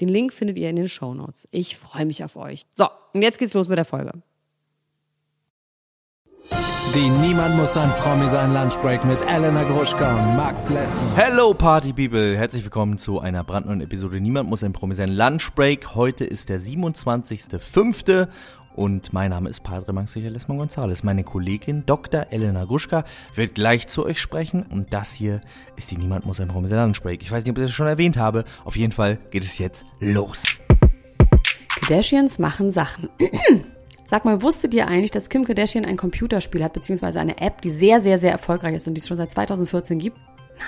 Den Link findet ihr in den Show Notes. Ich freue mich auf euch. So, und jetzt geht's los mit der Folge. Die Niemand muss ein Promi sein Lunchbreak mit Elena Gruschka und Max Lessmann. Hello Party People, herzlich willkommen zu einer brandneuen Episode Niemand muss ein Promi sein Lunchbreak. Heute ist der 27.05. Und mein Name ist Padre Manxier Lesman González. Meine Kollegin Dr. Elena Gruschka wird gleich zu euch sprechen. Und das hier ist die Niemand muss ein Promis Lunchbreak. Ich weiß nicht, ob ich das schon erwähnt habe. Auf jeden Fall geht es jetzt los. Kardashians machen Sachen. Sag mal, wusstet ihr eigentlich, dass Kim Kardashian ein Computerspiel hat, beziehungsweise eine App, die sehr, sehr, sehr erfolgreich ist und die es schon seit 2014 gibt?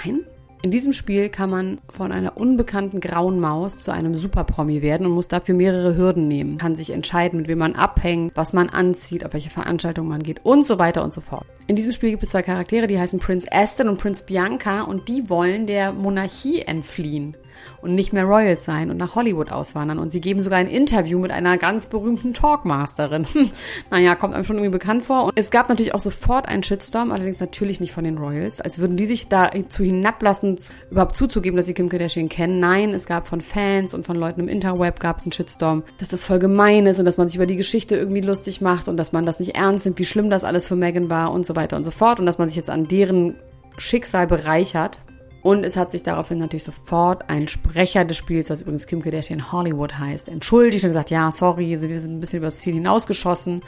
Nein? In diesem Spiel kann man von einer unbekannten grauen Maus zu einem Superpromi werden und muss dafür mehrere Hürden nehmen. Kann sich entscheiden, mit wem man abhängt, was man anzieht, auf welche Veranstaltung man geht und so weiter und so fort. In diesem Spiel gibt es zwei Charaktere, die heißen Prince Aston und Prince Bianca und die wollen der Monarchie entfliehen und nicht mehr Royals sein und nach Hollywood auswandern. Und sie geben sogar ein Interview mit einer ganz berühmten Talkmasterin. naja, kommt einem schon irgendwie bekannt vor. Und es gab natürlich auch sofort einen Shitstorm, allerdings natürlich nicht von den Royals, als würden die sich dazu hinablassen, überhaupt zuzugeben, dass sie Kim Kardashian kennen. Nein, es gab von Fans und von Leuten im Interweb gab es einen Shitstorm, dass das voll gemein ist und dass man sich über die Geschichte irgendwie lustig macht und dass man das nicht ernst nimmt, wie schlimm das alles für Megan war und so weiter und so fort und dass man sich jetzt an deren Schicksal bereichert. Und es hat sich daraufhin natürlich sofort ein Sprecher des Spiels, was übrigens Kim Kardashian Hollywood heißt, entschuldigt und gesagt, ja, sorry, wir sind ein bisschen übers Ziel hinausgeschossen.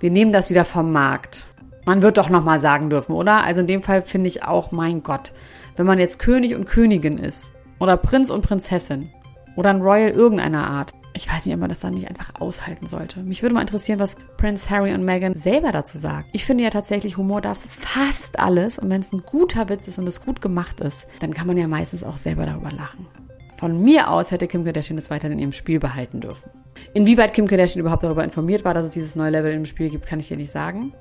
Wir nehmen das wieder vom Markt. Man wird doch nochmal sagen dürfen, oder? Also in dem Fall finde ich auch, mein Gott, wenn man jetzt König und Königin ist oder Prinz und Prinzessin oder ein Royal irgendeiner Art, ich weiß nicht, ob man das dann nicht einfach aushalten sollte. Mich würde mal interessieren, was Prince Harry und Meghan selber dazu sagen. Ich finde ja tatsächlich, Humor darf fast alles. Und wenn es ein guter Witz ist und es gut gemacht ist, dann kann man ja meistens auch selber darüber lachen. Von mir aus hätte Kim Kardashian das weiter in ihrem Spiel behalten dürfen. Inwieweit Kim Kardashian überhaupt darüber informiert war, dass es dieses neue Level im Spiel gibt, kann ich dir nicht sagen.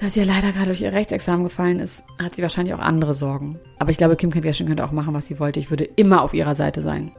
Da sie ja leider gerade durch ihr Rechtsexamen gefallen ist, hat sie wahrscheinlich auch andere Sorgen. Aber ich glaube, Kim Kardashian könnte auch machen, was sie wollte. Ich würde immer auf ihrer Seite sein.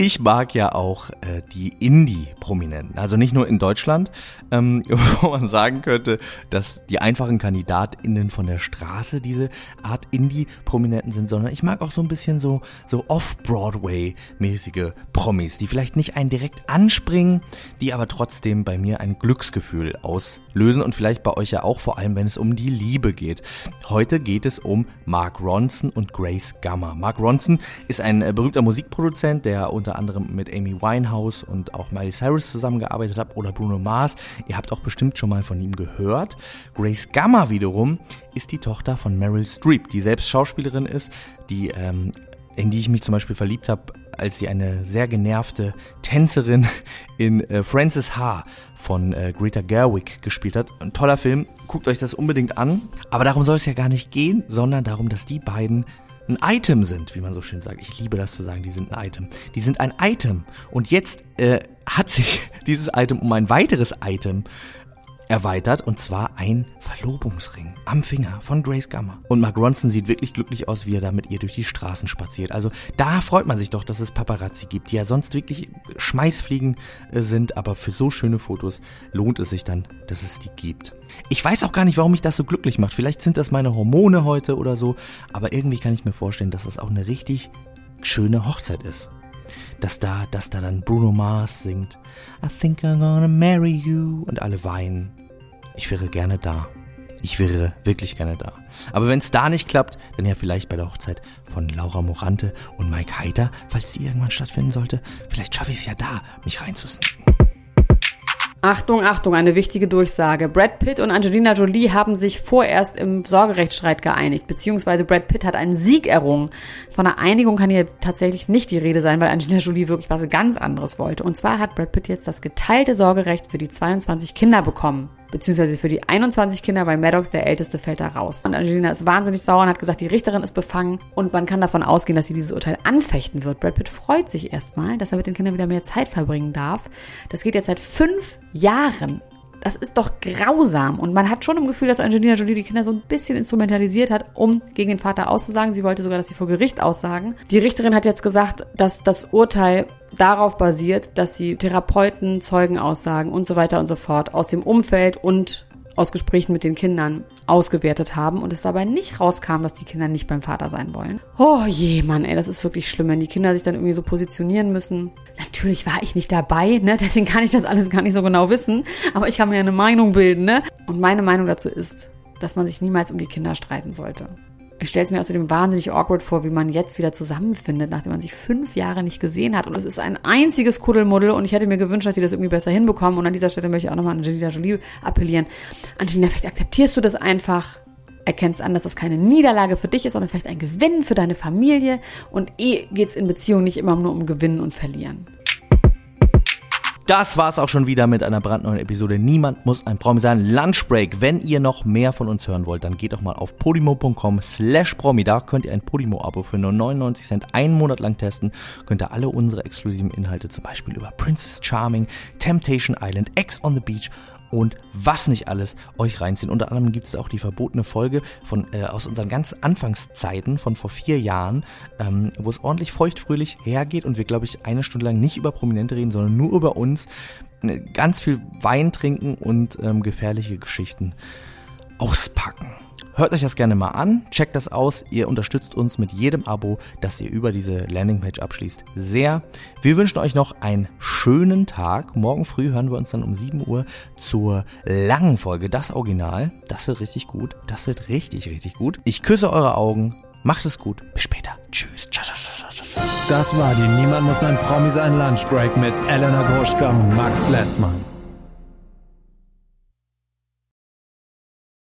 Ich mag ja auch äh, die Indie-Prominenten. Also nicht nur in Deutschland, ähm, wo man sagen könnte, dass die einfachen KandidatInnen von der Straße diese Art Indie-Prominenten sind, sondern ich mag auch so ein bisschen so, so Off-Broadway-mäßige Promis, die vielleicht nicht einen direkt anspringen, die aber trotzdem bei mir ein Glücksgefühl auslösen und vielleicht bei euch ja auch, vor allem wenn es um die Liebe geht. Heute geht es um Mark Ronson und Grace Gamma. Mark Ronson ist ein äh, berühmter Musikproduzent, der unter unter anderem mit Amy Winehouse und auch Miley Cyrus zusammengearbeitet habe oder Bruno Mars. Ihr habt auch bestimmt schon mal von ihm gehört. Grace Gamma wiederum ist die Tochter von Meryl Streep, die selbst Schauspielerin ist, die ähm, in die ich mich zum Beispiel verliebt habe, als sie eine sehr genervte Tänzerin in äh, Frances H. von äh, Greta Gerwig gespielt hat. Ein toller Film, guckt euch das unbedingt an. Aber darum soll es ja gar nicht gehen, sondern darum, dass die beiden ein Item sind, wie man so schön sagt. Ich liebe das zu sagen, die sind ein Item. Die sind ein Item. Und jetzt äh, hat sich dieses Item um ein weiteres Item erweitert und zwar ein Verlobungsring am Finger von Grace Gamma. Und Mark Ronson sieht wirklich glücklich aus, wie er da mit ihr durch die Straßen spaziert. Also da freut man sich doch, dass es Paparazzi gibt, die ja sonst wirklich Schmeißfliegen äh, sind, aber für so schöne Fotos lohnt es sich dann, dass es die gibt. Ich weiß auch gar nicht, warum mich das so glücklich macht. Vielleicht sind das meine Hormone heute oder so, aber irgendwie kann ich mir vorstellen, dass das auch eine richtig schöne Hochzeit ist dass da, dass da dann Bruno Mars singt I think I'm gonna marry you und alle weinen. Ich wäre gerne da. Ich wäre wirklich gerne da. Aber wenn es da nicht klappt, dann ja vielleicht bei der Hochzeit von Laura Morante und Mike Heiter, falls die irgendwann stattfinden sollte. Vielleicht schaffe ich es ja da, mich reinzusneaken. Achtung, Achtung, eine wichtige Durchsage. Brad Pitt und Angelina Jolie haben sich vorerst im Sorgerechtsstreit geeinigt, beziehungsweise Brad Pitt hat einen Sieg errungen. Von einer Einigung kann hier tatsächlich nicht die Rede sein, weil Angelina Jolie wirklich was ganz anderes wollte. Und zwar hat Brad Pitt jetzt das geteilte Sorgerecht für die 22 Kinder bekommen. Beziehungsweise für die 21 Kinder, weil Maddox, der Älteste, fällt da raus. Und Angelina ist wahnsinnig sauer und hat gesagt, die Richterin ist befangen und man kann davon ausgehen, dass sie dieses Urteil anfechten wird. Brad Pitt freut sich erstmal, dass er mit den Kindern wieder mehr Zeit verbringen darf. Das geht jetzt seit fünf Jahren. Das ist doch grausam. Und man hat schon im Gefühl, dass Angelina Jolie die Kinder so ein bisschen instrumentalisiert hat, um gegen den Vater auszusagen. Sie wollte sogar, dass sie vor Gericht aussagen. Die Richterin hat jetzt gesagt, dass das Urteil darauf basiert, dass sie Therapeuten, Zeugenaussagen und so weiter und so fort aus dem Umfeld und aus Gesprächen mit den Kindern ausgewertet haben und es dabei nicht rauskam, dass die Kinder nicht beim Vater sein wollen. Oh je, Mann, ey, das ist wirklich schlimm, wenn die Kinder sich dann irgendwie so positionieren müssen. Natürlich war ich nicht dabei, ne? Deswegen kann ich das alles gar nicht so genau wissen, aber ich kann mir eine Meinung bilden, ne? Und meine Meinung dazu ist, dass man sich niemals um die Kinder streiten sollte. Ich stelle es mir außerdem wahnsinnig awkward vor, wie man jetzt wieder zusammenfindet, nachdem man sich fünf Jahre nicht gesehen hat. Und es ist ein einziges Kuddelmuddel und ich hätte mir gewünscht, dass sie das irgendwie besser hinbekommen. Und an dieser Stelle möchte ich auch nochmal an Angelina Jolie appellieren. Angelina, vielleicht akzeptierst du das einfach erkennst an, dass das keine Niederlage für dich ist, sondern vielleicht ein Gewinn für deine Familie. Und eh geht es in Beziehungen nicht immer nur um Gewinnen und Verlieren. Das war's auch schon wieder mit einer brandneuen Episode. Niemand muss ein Promi sein. Lunchbreak. Wenn ihr noch mehr von uns hören wollt, dann geht doch mal auf podimo.com slash promi. Da könnt ihr ein Podimo-Abo für nur 99 Cent einen Monat lang testen. Könnt ihr alle unsere exklusiven Inhalte, zum Beispiel über Princess Charming, Temptation Island, X on the Beach und was nicht alles euch reinziehen. Unter anderem gibt es auch die verbotene Folge von äh, aus unseren ganz Anfangszeiten von vor vier Jahren, ähm, wo es ordentlich feuchtfröhlich hergeht und wir, glaube ich, eine Stunde lang nicht über Prominente reden, sondern nur über uns. Äh, ganz viel Wein trinken und ähm, gefährliche Geschichten auspacken. Hört euch das gerne mal an, checkt das aus. Ihr unterstützt uns mit jedem Abo, das ihr über diese Landingpage abschließt, sehr. Wir wünschen euch noch einen schönen Tag. Morgen früh hören wir uns dann um 7 Uhr zur langen Folge, das Original. Das wird richtig gut. Das wird richtig, richtig gut. Ich küsse eure Augen. Macht es gut. Bis später. Tschüss. Das war die Niemand muss ein Promi sein Lunchbreak mit Elena Gruschka und Max Lessmann.